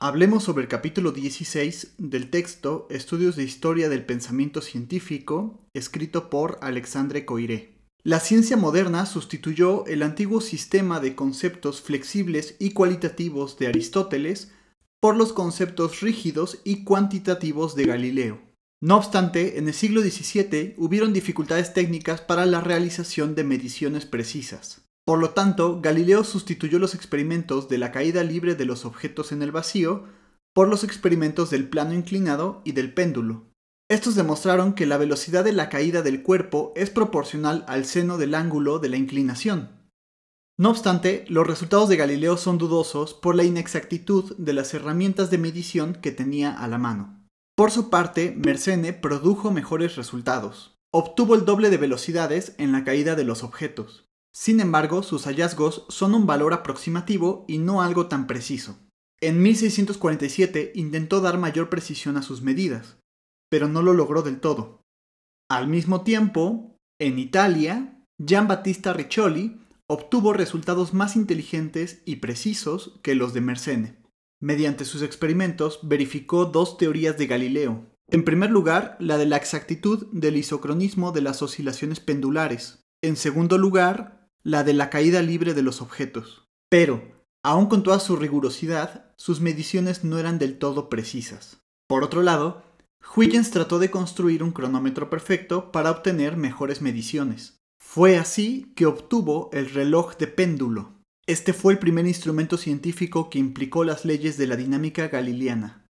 Hablemos sobre el capítulo 16 del texto Estudios de Historia del Pensamiento Científico, escrito por Alexandre Coiré. La ciencia moderna sustituyó el antiguo sistema de conceptos flexibles y cualitativos de Aristóteles por los conceptos rígidos y cuantitativos de Galileo. No obstante, en el siglo XVII hubieron dificultades técnicas para la realización de mediciones precisas. Por lo tanto, Galileo sustituyó los experimentos de la caída libre de los objetos en el vacío por los experimentos del plano inclinado y del péndulo. Estos demostraron que la velocidad de la caída del cuerpo es proporcional al seno del ángulo de la inclinación. No obstante, los resultados de Galileo son dudosos por la inexactitud de las herramientas de medición que tenía a la mano. Por su parte, Mersenne produjo mejores resultados. Obtuvo el doble de velocidades en la caída de los objetos. Sin embargo, sus hallazgos son un valor aproximativo y no algo tan preciso. En 1647 intentó dar mayor precisión a sus medidas, pero no lo logró del todo. Al mismo tiempo, en Italia, Gian Battista Riccioli obtuvo resultados más inteligentes y precisos que los de Mersenne. Mediante sus experimentos verificó dos teorías de Galileo. En primer lugar, la de la exactitud del isocronismo de las oscilaciones pendulares. En segundo lugar, la de la caída libre de los objetos. Pero, aun con toda su rigurosidad, sus mediciones no eran del todo precisas. Por otro lado, Huygens trató de construir un cronómetro perfecto para obtener mejores mediciones. Fue así que obtuvo el reloj de péndulo. Este fue el primer instrumento científico que implicó las leyes de la dinámica galileana.